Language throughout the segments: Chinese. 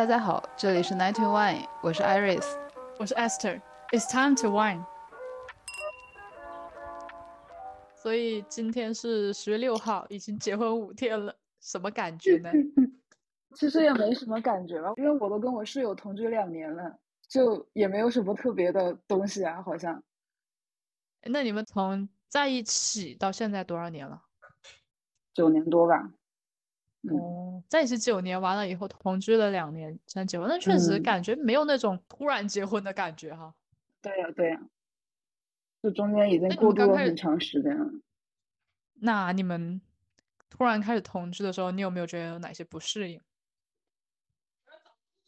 大家好，这里是 Night to Wine，我是 Iris，我是 Esther。It's time to wine。所以今天是十月六号，已经结婚五天了，什么感觉呢？其实也没什么感觉吧，因为我都跟我室友同居两年了，就也没有什么特别的东西啊，好像。那你们从在一起到现在多少年了？九年多吧。哦，在一起九年，完了以后同居了两年才结婚，但确实感觉没有那种突然结婚的感觉哈。对呀，对呀，这中间已经过渡了很长时间了。那你们突然开始同居的时候，你有没有觉得有哪些不适应？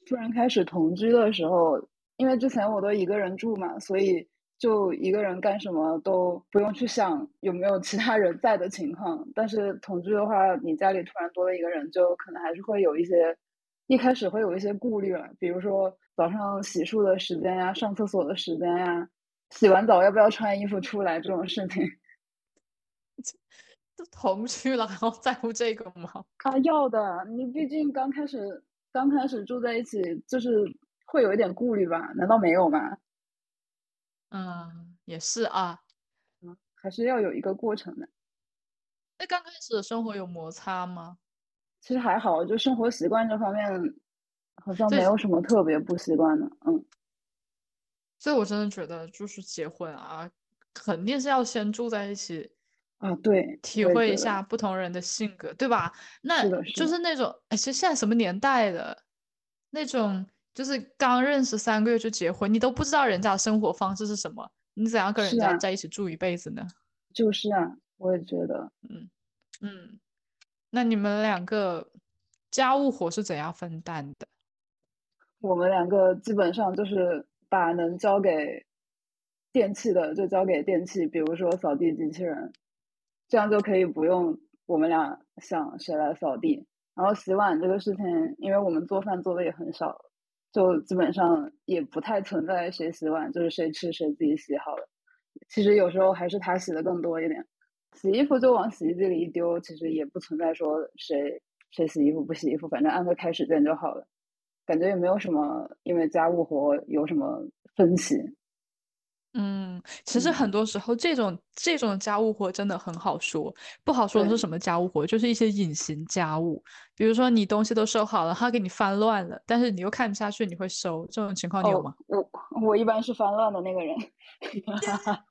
突然开始同居的时候，因为之前我都一个人住嘛，所以。就一个人干什么都不用去想有没有其他人在的情况，但是同居的话，你家里突然多了一个人，就可能还是会有一些，一开始会有一些顾虑了，比如说早上洗漱的时间呀、上厕所的时间呀、洗完澡要不要穿衣服出来这种事情。都同居了，还要在乎这个吗？啊，要的，你毕竟刚开始刚开始住在一起，就是会有一点顾虑吧？难道没有吗？嗯，也是啊，嗯，还是要有一个过程的。那刚开始的生活有摩擦吗？其实还好，就生活习惯这方面，好像没有什么特别不习惯的。嗯，所以我真的觉得，就是结婚啊，肯定是要先住在一起啊，对，体会一下不同人的性格，对吧？那就是那种，哎，其实现在什么年代的那种。就是刚认识三个月就结婚，你都不知道人家的生活方式是什么，你怎样跟人家在一起住一辈子呢？就是啊，我也觉得，嗯嗯。那你们两个家务活是怎样分担的？我们两个基本上就是把能交给电器的就交给电器，比如说扫地机器人，这样就可以不用我们俩想谁来扫地。然后洗碗这个事情，因为我们做饭做的也很少。就基本上也不太存在谁洗碗，就是谁吃谁自己洗好了。其实有时候还是他洗的更多一点。洗衣服就往洗衣机里一丢，其实也不存在说谁谁洗衣服不洗衣服，反正按个开始键就好了。感觉也没有什么因为家务活有什么分歧。嗯，其实很多时候这种这种家务活真的很好说，不好说的是什么家务活，就是一些隐形家务，比如说你东西都收好了，他给你翻乱了，但是你又看不下去，你会收这种情况你有吗？我我一般是翻乱的那个人。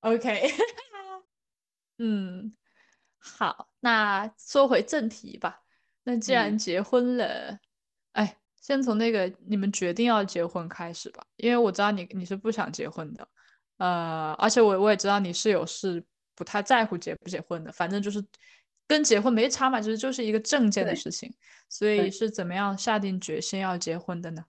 OK，嗯，好，那说回正题吧。那既然结婚了，哎。先从那个你们决定要结婚开始吧，因为我知道你你是不想结婚的，呃，而且我我也知道你室友是不太在乎结不结婚的，反正就是跟结婚没差嘛，其实就是一个证件的事情。所以是怎么样下定决心要结婚的呢？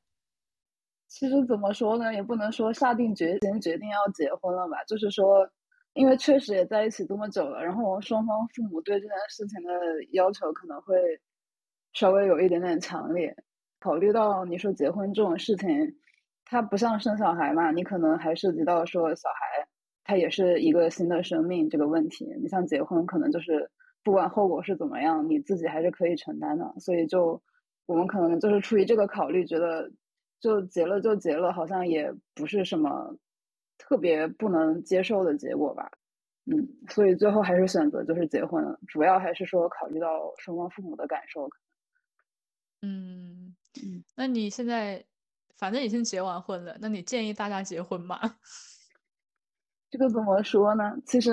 其实怎么说呢，也不能说下定决心决定要结婚了吧，就是说，因为确实也在一起这么久了，然后双方父母对这件事情的要求可能会稍微有一点点强烈。考虑到你说结婚这种事情，它不像生小孩嘛，你可能还涉及到说小孩，他也是一个新的生命这个问题。你像结婚，可能就是不管后果是怎么样，你自己还是可以承担的。所以就我们可能就是出于这个考虑，觉得就结了就结了，好像也不是什么特别不能接受的结果吧。嗯，所以最后还是选择就是结婚了，主要还是说考虑到双方父母的感受。嗯。嗯，那你现在反正已经结完婚了，那你建议大家结婚吗？这个怎么说呢？其实，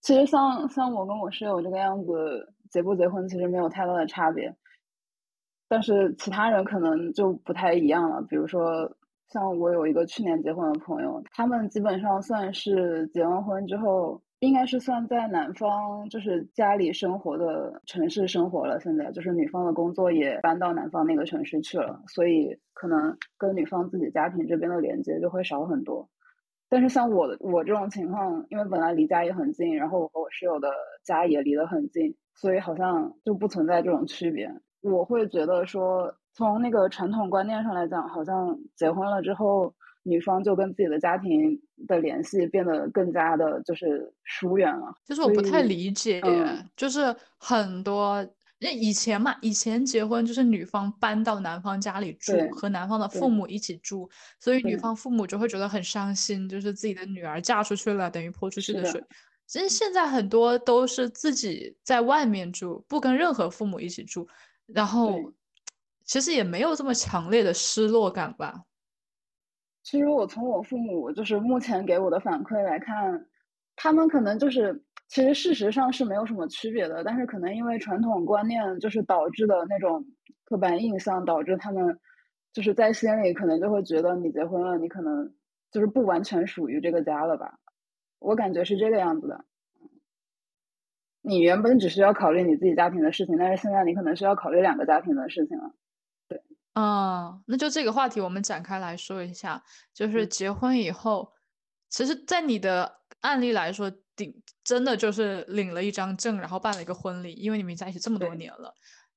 其实像像我跟我室友这个样子，结不结婚其实没有太大的差别。但是其他人可能就不太一样了。比如说，像我有一个去年结婚的朋友，他们基本上算是结完婚之后。应该是算在男方就是家里生活的城市生活了，现在就是女方的工作也搬到男方那个城市去了，所以可能跟女方自己家庭这边的连接就会少很多。但是像我我这种情况，因为本来离家也很近，然后我和我室友的家也离得很近，所以好像就不存在这种区别。我会觉得说，从那个传统观念上来讲，好像结婚了之后。女方就跟自己的家庭的联系变得更加的，就是疏远了。就是我不太理解，就是很多那以前嘛，以前结婚就是女方搬到男方家里住，和男方的父母一起住，所以女方父母就会觉得很伤心，就是自己的女儿嫁出去了，等于泼出去的水。其实现在很多都是自己在外面住，不跟任何父母一起住，然后其实也没有这么强烈的失落感吧。其实我从我父母就是目前给我的反馈来看，他们可能就是。其实事实上是没有什么区别的，但是可能因为传统观念就是导致的那种刻板印象，导致他们就是在心里可能就会觉得你结婚了，你可能就是不完全属于这个家了吧？我感觉是这个样子的。你原本只需要考虑你自己家庭的事情，但是现在你可能需要考虑两个家庭的事情了。对，啊，那就这个话题我们展开来说一下，就是结婚以后，其实，在你的案例来说。顶真的就是领了一张证，然后办了一个婚礼，因为你们在一起这么多年了。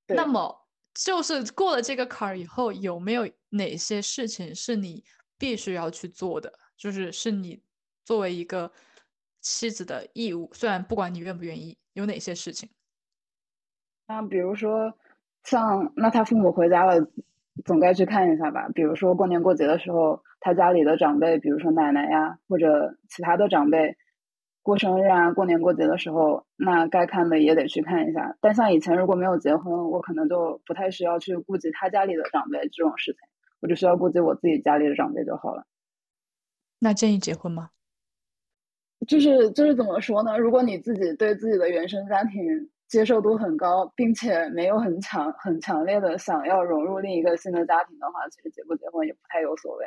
那么，就是过了这个坎儿以后，有没有哪些事情是你必须要去做的？就是是你作为一个妻子的义务，虽然不管你愿不愿意，有哪些事情？那比如说，像那他父母回家了，总该去看一下吧。比如说过年过节的时候，他家里的长辈，比如说奶奶呀，或者其他的长辈。过生日啊，过年过节的时候，那该看的也得去看一下。但像以前如果没有结婚，我可能就不太需要去顾及他家里的长辈这种事情，我只需要顾及我自己家里的长辈就好了。那建议结婚吗？就是就是怎么说呢？如果你自己对自己的原生家庭接受度很高，并且没有很强很强烈的想要融入另一个新的家庭的话，其实结不结婚也不太有所谓。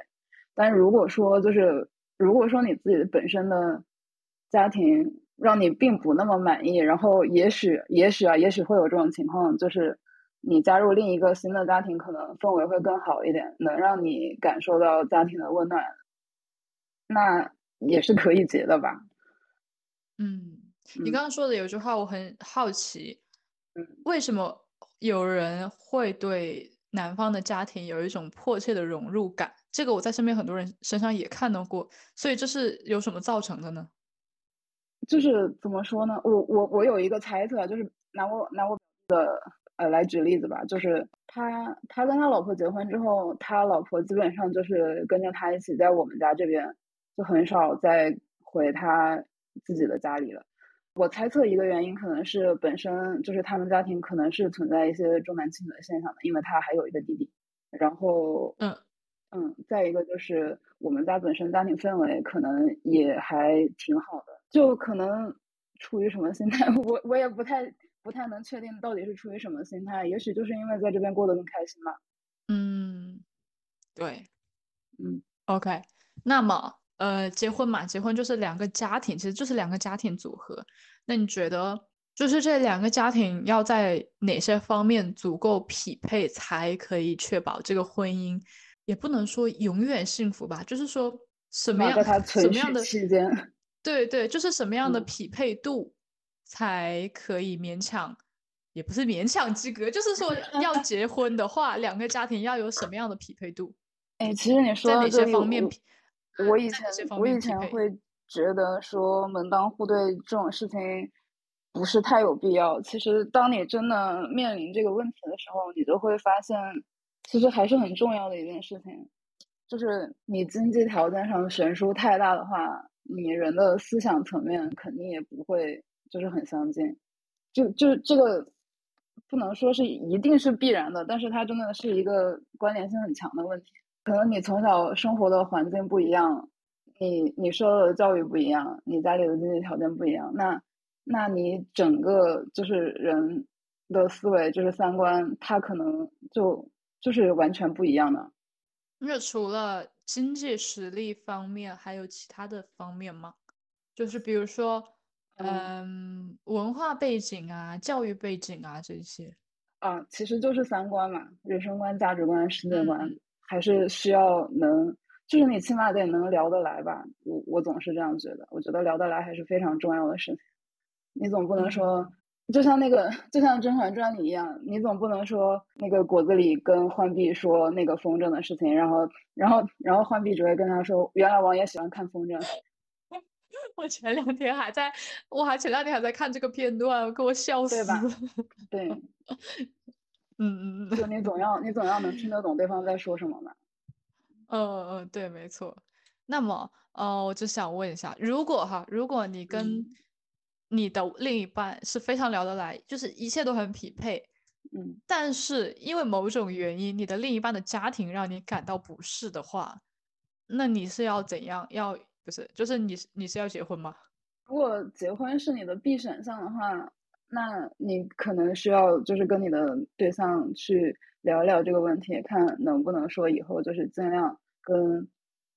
但如果说就是如果说你自己的本身的家庭让你并不那么满意，然后也许也许啊，也许会有这种情况，就是你加入另一个新的家庭，可能氛围会更好一点，能让你感受到家庭的温暖，那也是可以结的吧。嗯，你刚刚说的有句话我很好奇，嗯，为什么有人会对男方的家庭有一种迫切的融入感？这个我在身边很多人身上也看到过，所以这是有什么造成的呢？就是怎么说呢？我我我有一个猜测，就是拿我拿我的呃来举例子吧。就是他他跟他老婆结婚之后，他老婆基本上就是跟着他一起在我们家这边，就很少再回他自己的家里了。我猜测一个原因可能是本身就是他们家庭可能是存在一些重男轻女的现象的，因为他还有一个弟弟。然后嗯嗯，再一个就是我们家本身家庭氛围可能也还挺好的。就可能出于什么心态，我我也不太不太能确定到底是出于什么心态。也许就是因为在这边过得更开心吧。嗯，对，嗯，OK。那么，呃，结婚嘛，结婚就是两个家庭，其实就是两个家庭组合。那你觉得，就是这两个家庭要在哪些方面足够匹配，才可以确保这个婚姻也不能说永远幸福吧？就是说什么样什么样的期间？对对，就是什么样的匹配度才可以勉强，也不是勉强及格，就是说要结婚的话，两个家庭要有什么样的匹配度？哎，其实你说在哪些方面，我以前我以前会觉得说门当户对这种事情不是太有必要。其实当你真的面临这个问题的时候，你就会发现，其实还是很重要的一件事情，就是你经济条件上悬殊太大的话。你人的思想层面肯定也不会就是很相近，就就这个不能说是一定是必然的，但是它真的是一个关联性很强的问题。可能你从小生活的环境不一样，你你受到的教育不一样，你家里的经济条件不一样，那那你整个就是人的思维就是三观，它可能就就是完全不一样的。那除了。经济实力方面还有其他的方面吗？就是比如说，嗯，文化背景啊，教育背景啊这些。啊，其实就是三观嘛，人生观、价值观、世界观，还是需要能，就是你起码得能聊得来吧。我我总是这样觉得，我觉得聊得来还是非常重要的事情。你总不能说。就像那个，就像《甄嬛传》里一样，你总不能说那个果子狸跟浣碧说那个风筝的事情，然后，然后，然后浣碧只会跟他说，原来王爷喜欢看风筝。我前两天还在，我还前两天还在看这个片段，给我笑死对吧了。对，嗯嗯嗯就你总要你总要能听得懂对方在说什么吧。嗯嗯，对，没错。那么，呃，我就想问一下，如果哈，如果你跟嗯你的另一半是非常聊得来，就是一切都很匹配，嗯，但是因为某种原因，你的另一半的家庭让你感到不适的话，那你是要怎样？要不是，就是你是你是要结婚吗？如果结婚是你的必选项的话，那你可能需要就是跟你的对象去聊聊这个问题，看能不能说以后就是尽量跟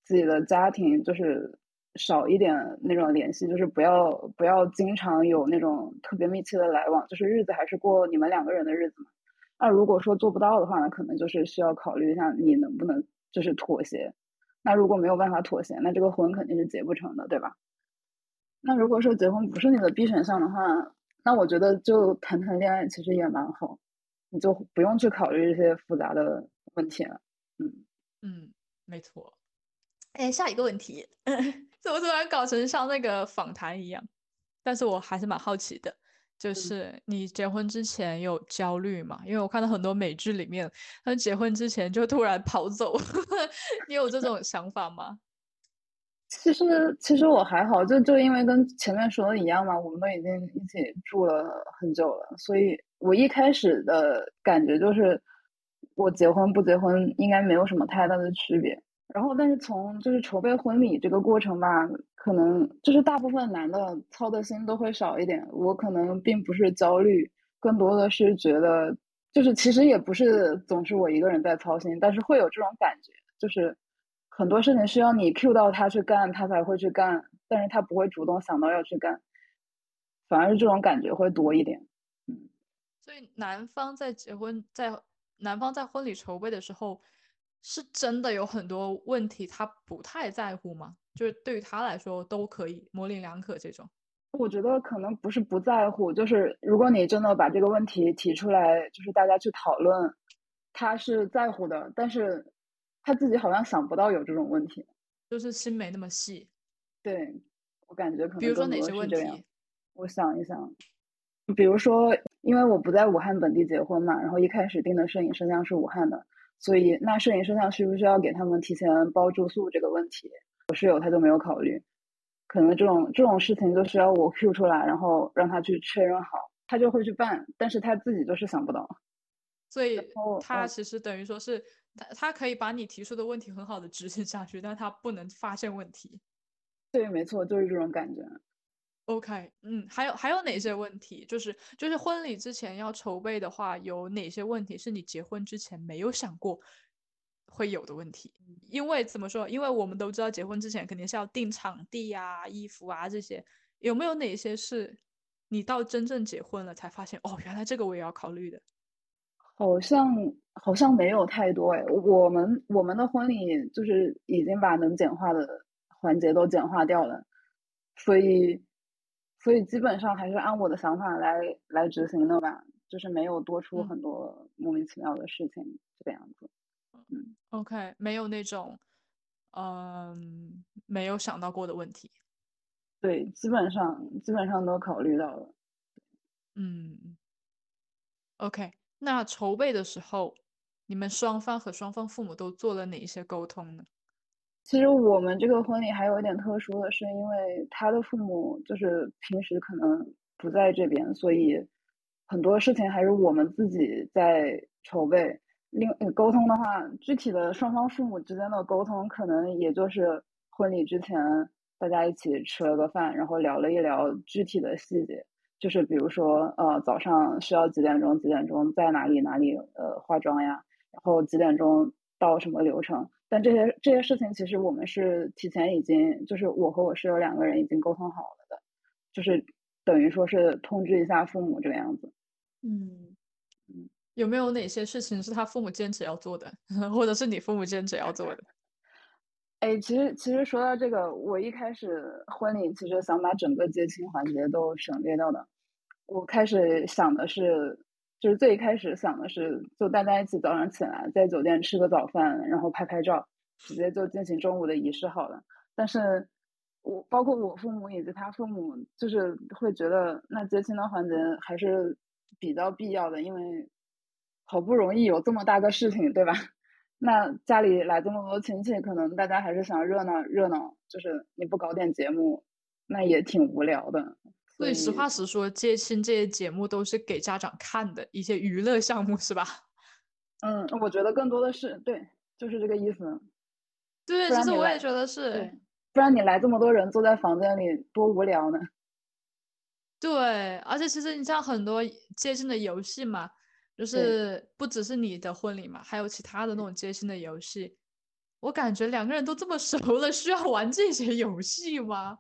自己的家庭就是少一点那种联系，就是不要不要经常有那种特别密切的来往，就是日子还是过你们两个人的日子嘛。那如果说做不到的话呢，可能就是需要考虑一下你能不能就是妥协。那如果没有办法妥协，那这个婚肯定是结不成的，对吧？那如果说结婚不是你的必选项的话，那我觉得就谈谈恋爱其实也蛮好，你就不用去考虑这些复杂的问题了。嗯，嗯，没错。哎，下一个问题，怎么突然搞成像那个访谈一样？但是我还是蛮好奇的，就是你结婚之前有焦虑吗？因为我看到很多美剧里面，他们结婚之前就突然跑走，你有这种想法吗？其实其实我还好，就就因为跟前面说的一样嘛，我们都已经一起住了很久了，所以我一开始的感觉就是，我结婚不结婚应该没有什么太大的区别。然后，但是从就是筹备婚礼这个过程吧，可能就是大部分男的操的心都会少一点。我可能并不是焦虑，更多的是觉得，就是其实也不是总是我一个人在操心，但是会有这种感觉，就是很多事情需要你 cue 到他去干，他才会去干，但是他不会主动想到要去干，反而是这种感觉会多一点。嗯所以男方在结婚，在男方在婚礼筹备的时候，是真的有很多问题他不太在乎吗？就是对于他来说都可以模棱两可这种。我觉得可能不是不在乎，就是如果你真的把这个问题提出来，就是大家去讨论，他是在乎的，但是他自己好像想不到有这种问题。就是心没那么细。对，我感觉可能比如说哪些问是这样题？我想一想，比如说，因为我不在武汉本地结婚嘛，然后一开始定的摄影摄像是武汉的，所以那摄影摄像需不需要给他们提前包住宿这个问题，我室友他就没有考虑。可能这种这种事情就需要我 Q 出来，然后让他去确认好，他就会去办，但是他自己就是想不到。所以他其实等于说是他他可以把你提出的问题很好的执行下去，但他不能发现问题。对，没错，就是这种感觉。OK，嗯，还有还有哪些问题？就是就是婚礼之前要筹备的话，有哪些问题是你结婚之前没有想过会有的问题？因为怎么说？因为我们都知道结婚之前肯定是要定场地啊、衣服啊这些，有没有哪些是你到真正结婚了才发现哦，原来这个我也要考虑的？好像好像没有太多哎，我们我们的婚礼就是已经把能简化的环节都简化掉了，所以所以基本上还是按我的想法来来执行的吧，就是没有多出嗯很多莫名其妙的事情这个样子。嗯 OK，没有那种嗯没有想到过的问题。对，基本上基本上都考虑到了。嗯，OK，那筹备的时候，你们双方和双方父母都做了哪一些沟通呢？其实我们这个婚礼还有一点特殊的是，因为他的父母就是平时可能不在这边，所以很多事情还是我们自己在筹备。另沟通的话，具体的双方父母之间的沟通，可能也就是婚礼之前大家一起吃了个饭，然后聊了一聊具体的细节，就是比如说呃早上需要几点钟几点钟在哪里哪里呃化妆呀，然后几点钟到什么流程。但这些这些事情，其实我们是提前已经，就是我和我室友两个人已经沟通好了的，就是等于说是通知一下父母这个样子。嗯嗯，有没有哪些事情是他父母坚持要做的，或者是你父母坚持要做的？哎，其实其实说到这个，我一开始婚礼其实想把整个接亲环节都省略掉的。我开始想的是，就是最一开始想的是，就大家一起早上起来在酒店吃个早饭，然后拍拍照，直接就进行中午的仪式好了。但是我包括我父母以及他父母，就是会觉得那接亲的环节还是比较必要的，因为好不容易有这么大个事情，对吧？那家里来这么多亲戚，可能大家还是想热闹热闹，就是你不搞点节目，那也挺无聊的。对，实话实说，接亲这些节目都是给家长看的一些娱乐项目，是吧？嗯，我觉得更多的是对，就是这个意思。对，其实我也觉得是。不然你来这么多人坐在房间里多无聊呢。对，而且其实你像很多接亲的游戏嘛，就是不只是你的婚礼嘛，还有其他的那种接亲的游戏。我感觉两个人都这么 熟了，需要玩这些游戏吗？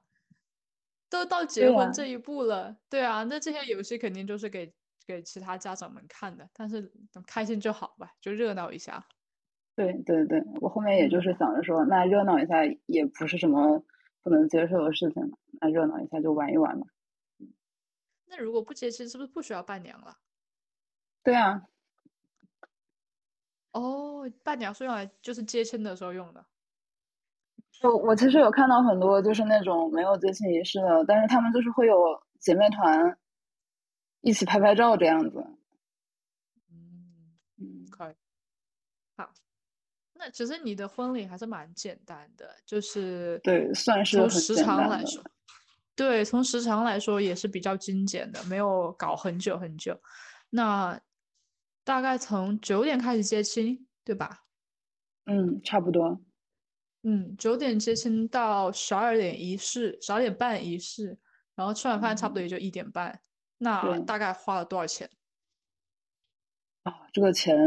都到结婚这一步了，对啊，那这些游戏肯定就是给给其他家长们看的，但是开心就好吧，就热闹一下。对对对，我后面也就是想着说，那热闹一下也不是什么不能接受的事情，那热闹一下就玩一玩嘛。那如果不接亲，是不是不需要伴娘了？对啊。哦，伴娘是用来就是接亲的时候用的。我我其实有看到很多就是那种没有接亲仪式的，但是他们就是会有姐妹团一起拍拍照这样子。嗯嗯，可以。好，那其实你的婚礼还是蛮简单的，就是对，算是从时长来说，对，从时长来说也是比较精简的，没有搞很久很久。那大概从九点开始接亲，对吧？嗯，差不多。嗯，九点接亲到十二点仪式，十二点半仪式，然后吃完饭差不多也就一点半。那大概花了多少钱？啊，这个钱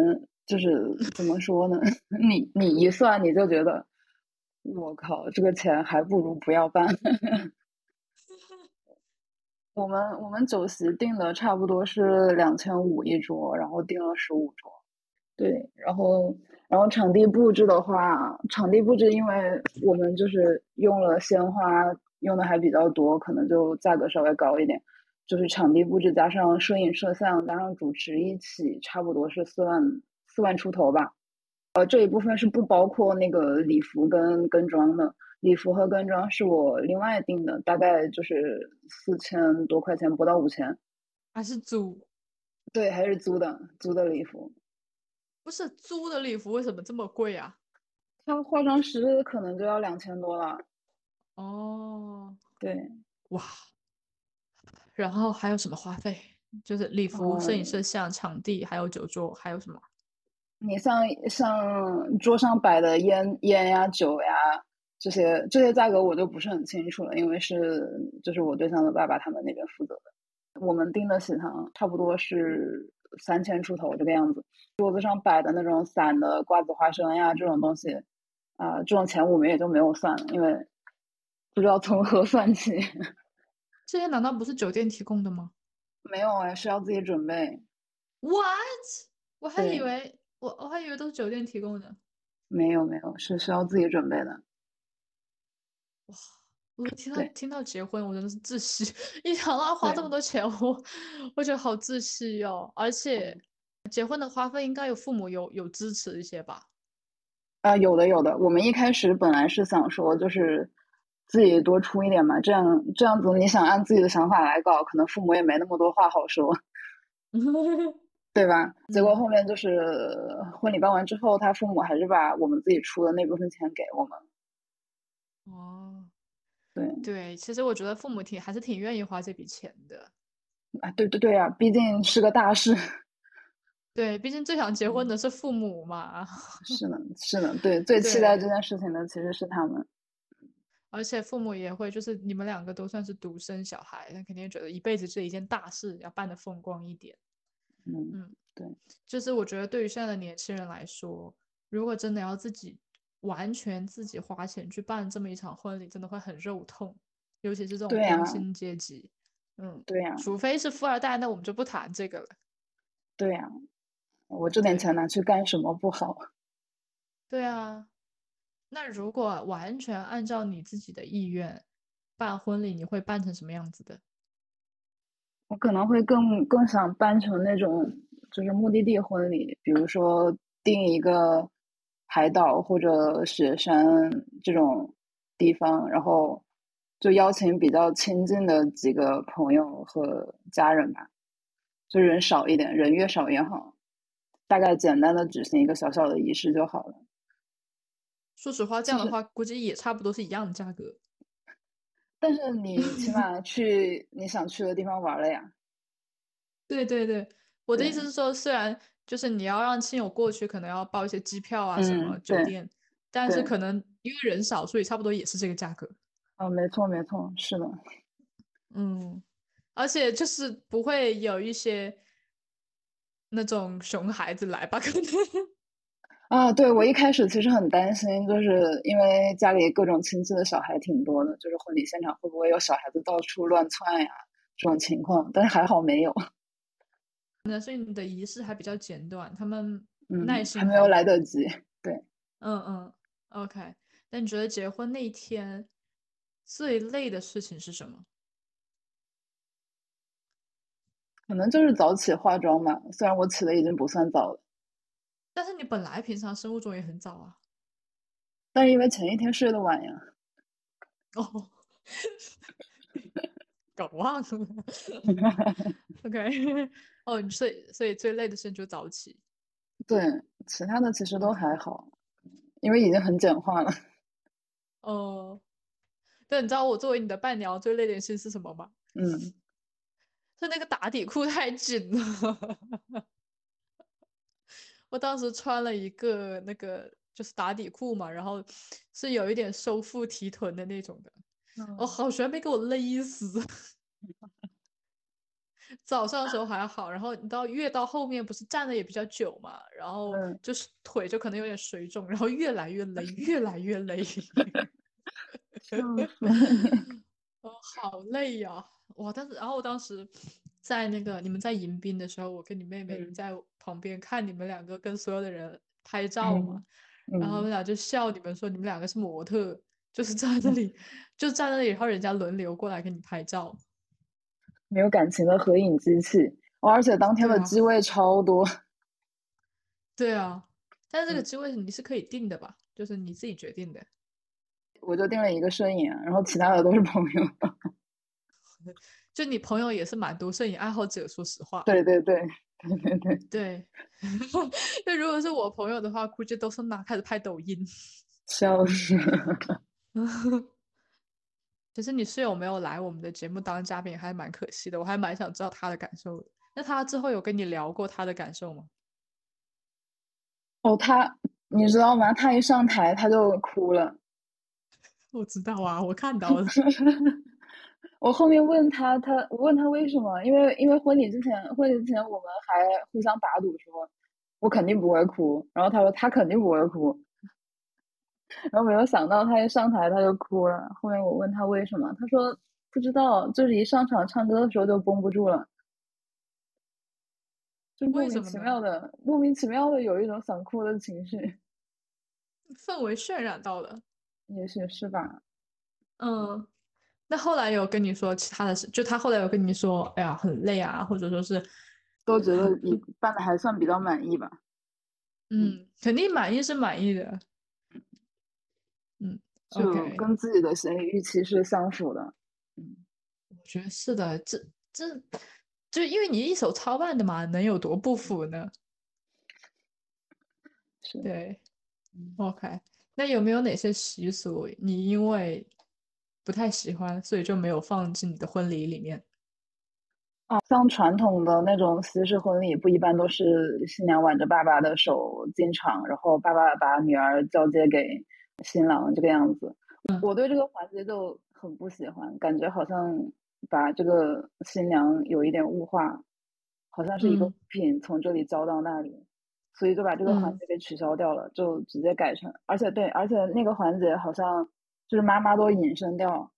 就是怎么 说呢？你你一算你就觉得，我靠，这个钱还不如不要办。我们我们酒席订的差不多是两千五一桌，然后订了十五桌。对，然后。然后场地布置的话，场地布置因为我们就是用了鲜花，用的还比较多，可能就价格稍微高一点。就是场地布置加上摄影摄像加上主持一起，差不多是四万四万出头吧。呃，这一部分是不包括那个礼服跟跟妆的，礼服和跟妆是我另外订的，大概就是四千多块钱，不到五千。还是租？对，还是租的，租的礼服。不是租的礼服为什么这么贵啊？他化妆师可能就要两千多了。哦，对，哇，然后还有什么花费？就是礼服、摄影、摄像、场地，还有酒桌，还有什么？你像像桌上摆的烟烟呀、酒呀这些这些价格我就不是很清楚了，因为是就是我对象的爸爸他们那边负责的。我们订的喜糖差不多是。三千出头这个样子，桌子上摆的那种散的瓜子、花生呀，这种东西，啊，这种钱我们也就没有算了，因为不知道从何算起。这些难道不是酒店提供的吗？没有哎，是要自己准备。What？我还以为我我还以为都是酒店提供的。没有没有，是需要自己准备的。哇！我听到听到结婚，我真的是窒息。一想到要花这么多钱，我我觉得好窒息哟。而且结婚的花费应该有父母有有支持一些吧？啊，有的有的。我们一开始本来是想说，就是自己多出一点嘛，这样这样子，你想按自己的想法来搞，可能父母也没那么多话好说，对吧？结果后面就是婚礼办完之后，他父母还是把我们自己出的那部分钱给我们。哦。对对，其实我觉得父母挺还是挺愿意花这笔钱的，啊，对对对呀，毕竟是个大事。对，毕竟最想结婚的是父母嘛。是呢，是呢，对，最期待这件事情的其实是他们。而且父母也会，就是你们两个都算是独生小孩，那肯定觉得一辈子这一件大事要办的风光一点。嗯嗯，对，就是我觉得对于现在的年轻人来说，如果真的要自己。完全自己花钱去办这么一场婚礼，真的会很肉痛，尤其是这种工薪阶级。嗯，对呀，除非是富二代，那我们就不谈这个了。对呀，我这点钱拿去干什么不好？对啊，那如果完全按照你自己的意愿办婚礼，你会办成什么样子的？我可能会更更想办成那种就是目的地婚礼，比如说订一个。海岛或者雪山这种地方，然后就邀请比较亲近的几个朋友和家人吧，就人少一点，人越少越好。大概简单的举行一个小小的仪式就好了。说实话，这样的话估计也差不多是一样的价格。但是你起码去你想去的地方玩了呀。对对对，我的意思是说，虽然就是你要让亲友过去，可能要报一些机票啊什么酒店，但是可能因为人少，所以差不多也是这个价格。哦，没错没错，是的。嗯，而且就是不会有一些那种熊孩子来吧？可能。啊，对我一开始其实很担心，就是因为家里各种亲戚的小孩挺多的，就是婚礼现场会不会有小孩子到处乱窜呀这种情况，但是还好没有。可能是你的仪式还比较简短，他们耐心还没有来得及。对，嗯嗯，OK。那你觉得结婚那一天最累的事情是什么？可能就是早起化妆吧，虽然我起的已经不算早了。但是你本来平常生物钟也很早啊，但是因为前一天睡得晚呀。哦，搞忘了。OK，哦，所以所以最累的事就早起。对，其他的其实都还好，因为已经很简化了。哦，但你知道我作为你的伴娘最累的事是什么吗？嗯，是那个打底裤太紧了。我当时穿了一个那个就是打底裤嘛，然后是有一点收腹提臀的那种的，我好悬没给我勒死。早上的时候还好，然后你到越到后面不是站的也比较久嘛，然后就是腿就可能有点水肿，然后越来越累，越来越累。哦，好累呀！哇，但是然后我当时。在那个你们在迎宾的时候，我跟你妹妹在旁边看你们两个跟所有的人拍照嘛，然后我们俩就笑你们说你们两个是模特，就是在那里就站那里，然后人家轮流过来给你拍照，没有感情的合影机器，而且当天的机位超多。对啊，但是这个机位你是可以定的吧？就是你自己决定的。我就定了一个摄影，然后其他的都是朋友。就你朋友也是蛮多摄影爱好者，说实话。对对对对对对对。那如果是我朋友的话，估计都是拿开始拍抖音。笑死。其实你室友没有来我们的节目当嘉宾，还蛮可惜的。我还蛮想知道他的感受的。那他之后有跟你聊过他的感受吗？哦，他你知道吗？他一上台他就哭了。我知道啊，我看到了。我后面问他，他我问他为什么？因为因为婚礼之前，婚礼之前我们还互相打赌说，我肯定不会哭。然后他说他肯定不会哭。然后没有想到他一上台他就哭了。后面我问他为什么，他说不知道，就是一上场唱歌的时候就绷不住了，就莫名其妙的莫名其妙的有一种想哭的情绪，氛围渲染到了，也许是吧，嗯。那后来有跟你说其他的事，就他后来有跟你说，哎呀，很累啊，或者说是，都觉得你办的还算比较满意吧？嗯，肯定满意是满意的。嗯，就跟自己的心理预期是相符的。嗯，我觉得是的，这这就因为你一手操办的嘛，能有多不符呢？是，对。OK，那有没有哪些习俗你因为？不太喜欢，所以就没有放进你的婚礼里面。啊，像传统的那种西式婚礼，不一般都是新娘挽着爸爸的手进场，然后爸爸把女儿交接给新郎这个样子。我对这个环节就很不喜欢，感觉好像把这个新娘有一点物化，好像是一个物品从这里交到那里，所以就把这个环节给取消掉了，就直接改成，而且对，而且那个环节好像。就是妈妈都隐身掉，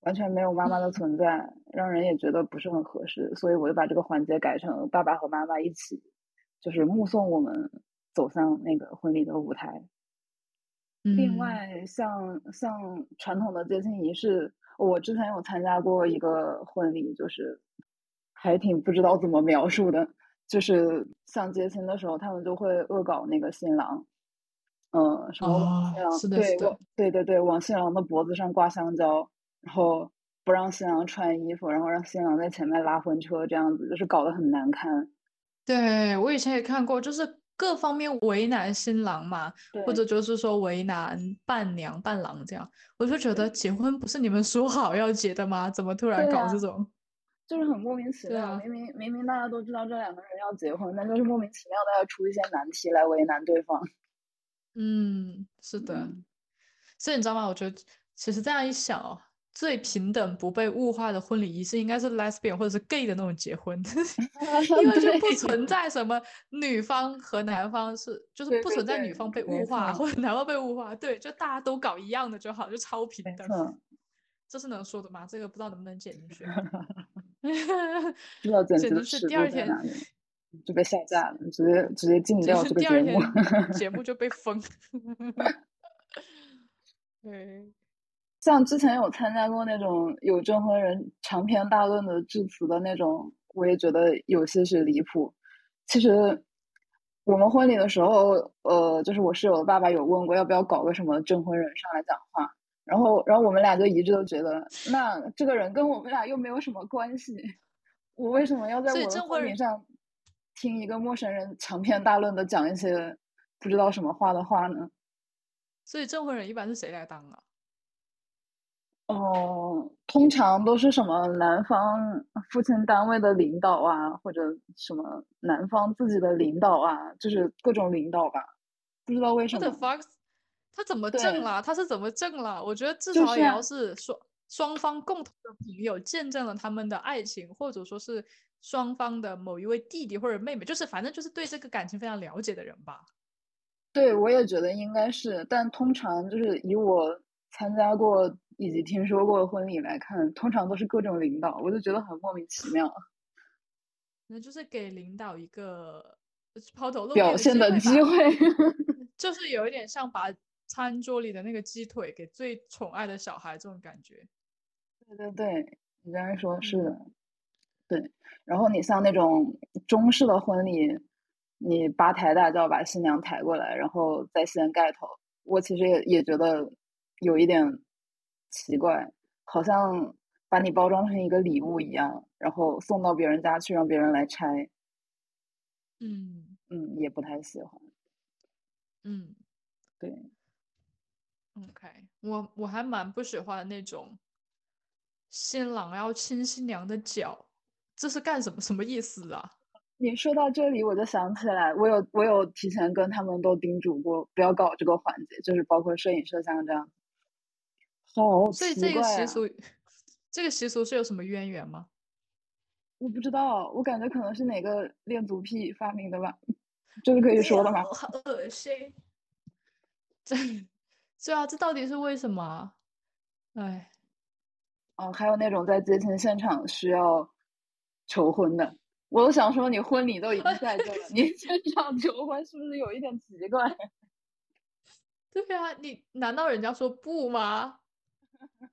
完全没有妈妈的存在，让人也觉得不是很合适，所以我就把这个环节改成爸爸和妈妈一起，就是目送我们走向那个婚礼的舞台。另外，像像传统的接亲仪式，我之前有参加过一个婚礼，就是还挺不知道怎么描述的，就是像接亲的时候，他们就会恶搞那个新郎。嗯，什么往新郎对，对对对，往新郎的脖子上挂香蕉，然后不让新郎穿衣服，然后让新郎在前面拉婚车，这样子就是搞得很难看。对，我以前也看过，就是各方面为难新郎嘛，或者就是说为难伴娘、伴郎这样，我就觉得结婚不是你们说好要结的吗？怎么突然搞这种？就是很莫名其妙，啊明明明明大家都知道这两个人要结婚，但就是莫名其妙的要出一些难题来为难对方。嗯，是的。嗯所以你知道吗？我觉得其实这样一想哦，最平等不被物化的婚礼仪式应该是 lesbian 或者是 gay 的那种结婚，因为就不存在什么女方和男方是，就是不存在女方被物化或者男方被物化，对，就大家都搞一样的就好，就超平等。这是能说的吗？这个不知道能不能剪进去。不知道剪进去第二天就被下架了，直接直接禁掉这个第二节目。天 节目就被封。对，像之前有参加过那种有证婚人长篇大论的致辞的那种，我也觉得有些许离谱。其实我们婚礼的时候，呃，就是我室友的爸爸有问过要不要搞个什么证婚人上来讲话，然后然后我们俩就一致都觉得，那这个人跟我们俩又没有什么关系，我为什么要在我的证婚人婚礼上听一个陌生人长篇大论的讲一些不知道什么话的话呢？所以证婚人一般是谁来当啊？哦，通常都是什么男方父亲单位的领导啊，或者什么男方自己的领导啊，就是各种领导吧。不知道为什 What the 么，fuck？他怎么对证了？他是怎么证了？我觉得至少也要是双双方共同的朋友见证了他们的爱情，或者说是双方的某一位弟弟或者妹妹，就是反正就是对这个感情非常了解的人吧。对，我也觉得应该是，但通常就是以我参加过以及听说过的婚礼来看，通常都是各种领导，我就觉得很莫名其妙，那就是给领导一个抛头露面表现的的机，会。就是有一点像把餐桌里的那个鸡腿给最宠爱的小孩这种感觉。对对对，你刚才说，是嗯的，对。然后你像那种中式的婚礼，你八抬大轿把新娘抬过来，然后再掀盖头，我其实也也觉得有一点奇怪，好像把你包装成一个礼物一样，然后送到别人家去让别人来拆，嗯嗯，也不太喜欢。嗯对，，OK，我我还蛮不喜欢那种新郎要亲新娘的脚，这是干什么？什么意思啊？你说到这里，我就想起来，我有我有提前跟他们都叮嘱过，不要搞这个环节，就是包括摄影摄像这样。好所以这个！习俗，这个习俗是有什么渊源吗？我不知道，我感觉可能是哪个恋足癖发明的吧？这是可以说的吗？好恶心！这，对啊，这到底是为什么啊？哎，哦，还有那种在接亲现场需要求婚的，我都想说，你婚礼都已经在这了，你 现场求婚是不是有一点奇怪？对啊，你难道人家说不吗？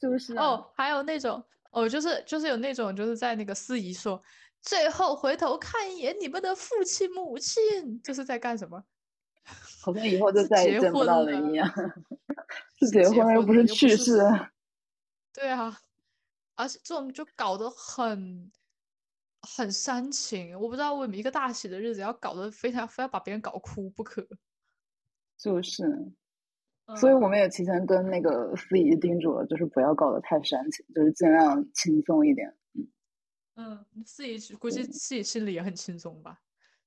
就是啊，哦，还有那种哦，就是就是有那种就是在那个司仪说，最后回头看一眼你们的父亲母亲，这是在干什么？好像以后就再也结见不到婚了了一样。是 是结结婚又不是去世。对啊，而且这种就搞得很很煽情，我不知道为什么一个大喜的日子要搞得非常非要把别人搞哭不可。就是，所以嗯我们也提前跟那个司仪叮嘱了，就是不要搞得太煽情，就是尽量轻松一点。嗯，司仪估计自己心里也很轻松吧，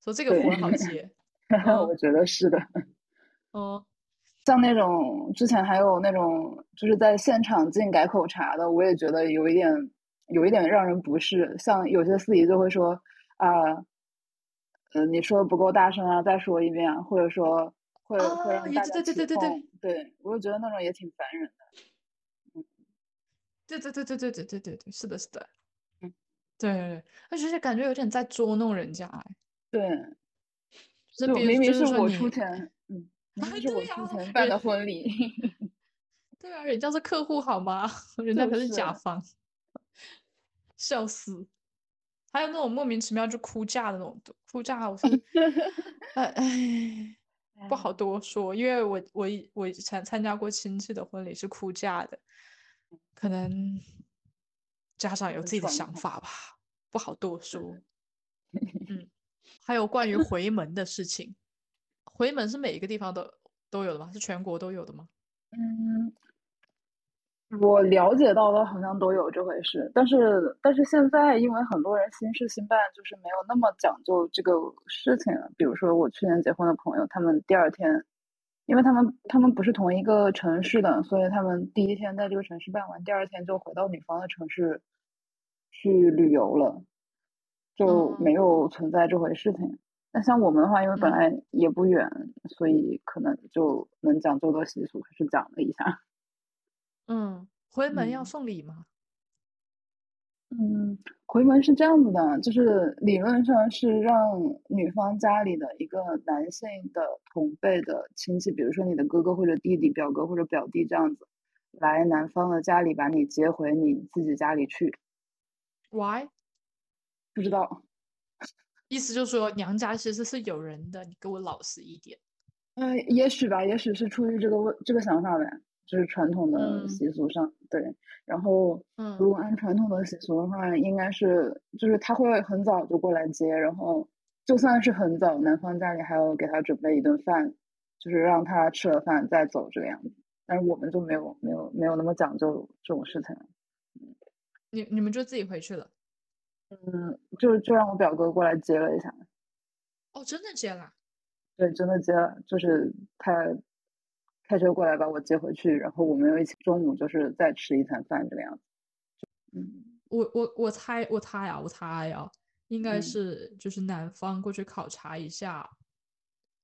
说这个对活儿好接。我觉得是的。哦，像那种之前还有那种就是在现场进改口茶的，我也觉得有一点有一点让人不适。像有些司仪就会说啊，呃，你说的不够大声啊，再说一遍啊，或者说会会哦也让大家对对对对对。对，我就觉得那种也挺烦人的。对对对对对对对对对，是的，是的。嗯，对，而且感觉有点在捉弄人家，哎，对，就是明明就是说我出钱，嗯，明啊明是我出钱办的婚礼。对啊，人家是客户好吗？人家可是甲是方，笑死。还有那种莫名其妙就哭嫁的那种，哭嫁我是，哎哎，不好多说，因为我我以我以参参加过亲戚的婚礼是哭嫁的，可能家长有自己的想法吧，不好多说。嗯，还有关于 回门的事情，回门是每一个地方都都有的吗？是全国都有的吗？嗯，我了解到的好像都有这回事，但是但是现在因为很多人新事新办，就是没有那么讲究这个事情了。比如说我去年结婚的朋友，他们第二天，因为他们他们不是同一个城市的，所以他们第一天在这个城市办完，第二天就回到女方的城市去旅游了，就没有存在这回事情。那像我们的话，因为本嗯来也不远，所以可能就能讲究的习俗还是讲了一下。嗯，回门要嗯送礼吗？嗯，回门是这样子的，就是理论上是让女方家里的一个男性的同辈的亲戚，比如说你的哥哥或者弟弟、表哥或者表弟这样子，来男方的家里把你接回你自己家里去。Why？不知道，意思就是说娘家其实是有人的，你给我老实一点。嗯，也许吧，也许是出于这个问这个想法呗，就是传统的嗯习俗上，对。然后，嗯如果按传统的习俗的话，应该是就是他会很早就过来接，然后就算是很早，男方家里还要给他准备一顿饭，就是让他吃了饭再走这个样子。但是我们就没有没有没有那么讲究这种事情了，你你们就自己回去了？嗯，就就让我表哥过来接了一下，哦，真的接了？对，真的接了，就是他开车过来把我接回去，然后我们又一起中午就是再吃一餐饭这个样子。嗯，我我我猜我猜啊，我猜啊，应该嗯是就是男方过去考察一下，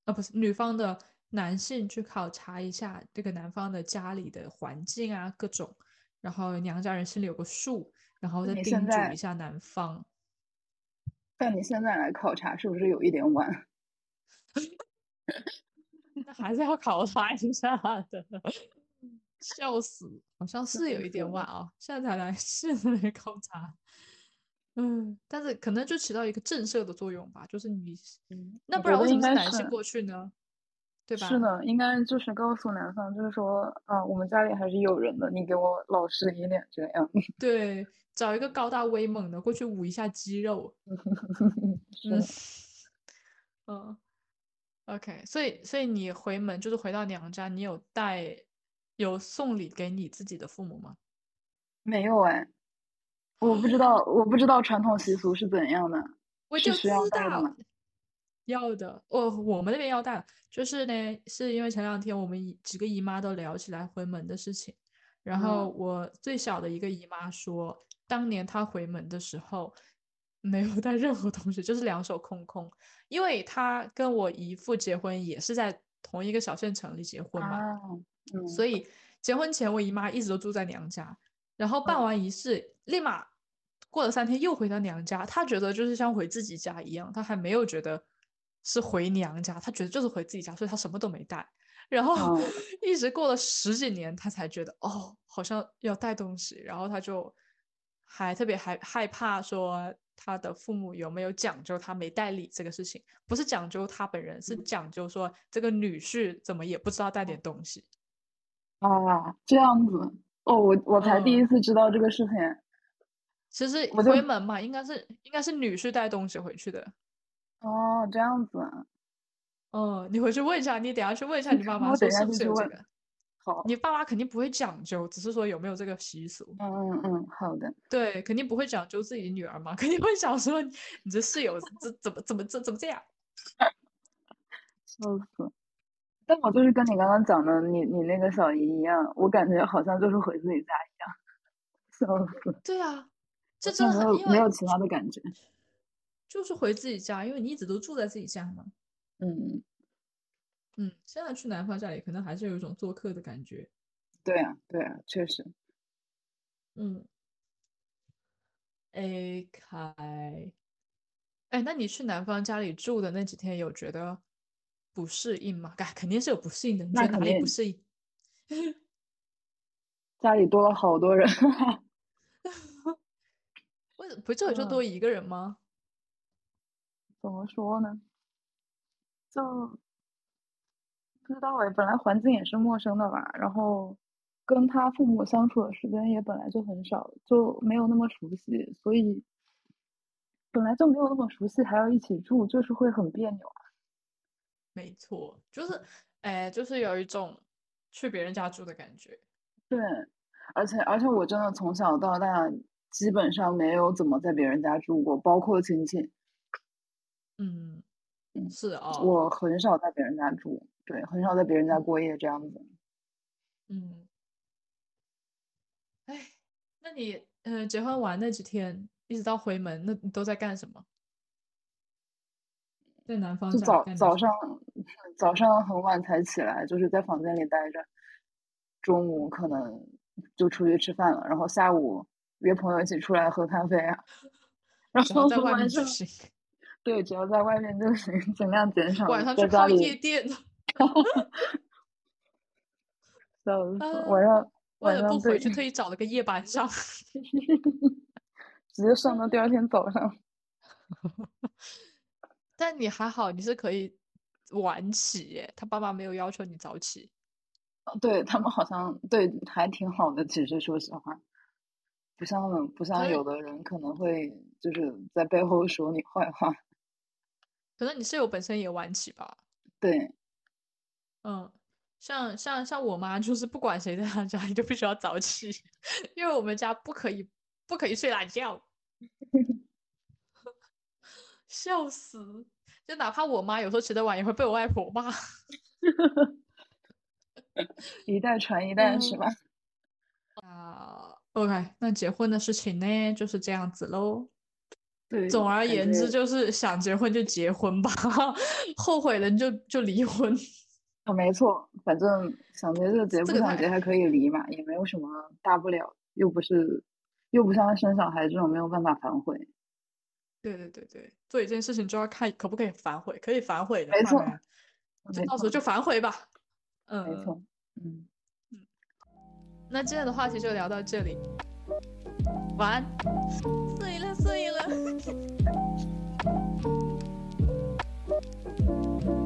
啊不是女方的男性去考察一下这个男方的家里的环境啊各种，然后娘家人心里有个数，然后再叮嘱一下男方。但你现在来考察是不是有一点晚？那还是要考察一下的，笑死，好像是有一点晚啊，现在才来，现在来考察。嗯，但是可能就起到一个震慑的作用吧，就是你，嗯那不然为什么是男性过去呢？对吧？是的，应该就是告诉男方，就是说，啊，我们家里还是有人的，你给我老实一点，这样。对，找一个高大威猛的过去捂一下肌肉。嗯，嗯，OK，所以所以你回门就是回到娘家，你有带有送礼给你自己的父母吗？没有哎，我不知道，我不知道传统习俗是怎样的，我就是需要知道？要的，哦，我们那边要带，就是呢，是因为前两天我们几个姨妈都聊起来回门的事情，然后嗯我最小的一个姨妈说，当年她回门的时候没有带任何东西，就是两手空空，因为他跟我姨父结婚也是在同一个小县城里结婚嘛，啊，嗯，所以结婚前我姨妈一直都住在娘家，然后办嗯完仪式，立马过了三天又回到娘家。她觉得就是像回自己家一样，她还没有觉得是回娘家，她觉得就是回自己家，所以她什么都没带。然后嗯 一直过了十几年，她才觉得哦，好像要带东西，然后她就还特别害害怕说。她的父母有没有讲究他没带礼这个事情？不是讲究他本人，是嗯讲究说这个女婿怎么也不知道带点东西。啊，这样子，哦，我我才第一嗯次知道这个事情，其实回门嘛，应该是应该是女婿带东西回去的。哦，这样子啊，嗯，你回去问一下，你等下去问一下你爸妈我等一下说是不是有这个。好，你爸妈肯定不会讲究，只是说有没有这个习俗。嗯嗯嗯，好的，对，肯定不会讲究自己女儿嘛，肯定会想说你你这室友这怎么怎么这怎么这样？笑死。但我就是跟你刚刚讲的，你你那个小姨一样，我感觉好像就是回自己家一样，笑死，对啊，这好真的很，像没有没有其他的感觉，就是回自己家，因为你一直都住在自己家嘛。嗯，嗯，现在去男方家里，可能还是有一种做客的感觉。对啊对啊，确实，嗯，A 开，哎，那你去男方家里住的那几天，有觉得不适应吗？哎，肯定是有不适应的。你觉得哪里那肯定不适应？家里多了好多人，为不这里就 多一个人吗？怎么说呢？就不知道哎，本来环境也是陌生的吧，然后跟他父母相处的时间也本来就很少，就没有那么熟悉，所以本来就没有那么熟悉，还要一起住，就是会很别扭啊。没错，就是，哎，就是有一种去别人家住的感觉。对，而且而且我真的从小到大基本上没有怎么在别人家住过，包括亲戚。嗯，嗯是哦，我很少在别人家住，对，很少在别人家过夜这样子。嗯，哎，那你呃结婚完那几天，一直到回门，那你都在干什么？在南方就早早上早上很晚才起来，就是在房间里待着，中午可能就出去吃饭了，然后下午约朋友一起出来喝咖啡啊，然后在外面晚上就行，对，只要在外面就行，尽量减少晚上去泡夜 笑死，啊晚上为晚上对了不回去，特意找了个夜班上。直接上到第二天早上。但你还好，你是可以晚起耶，他爸妈没有要求你早起。对他们好像对还挺好的，其实说实话，不像不像有的人可能会就是在背后说你坏话。可能你室友本身也晚起吧？对，嗯，像像像我妈就是不管谁在她家里都必须要早起，因为我们家不可以不可以睡懒觉，笑死！就哪怕我妈有时候起得晚，也会被我外婆骂。一代传一代是嗯吧？啊，OK，那结婚的事情呢就是这样子喽。对，总而言之，就是想结婚就结婚吧，后悔了就就离婚。啊，没错，反正想结就结，不想结还可以离嘛，也没有什么大不了，又不是又不像生小孩这种没有办法反悔。对对对对，做一件事情就要看可不可以反悔，可以反悔的没错，到时候就反悔吧。嗯没嗯，错，嗯，那今天的话题就聊到这里，晚安。睡了睡了。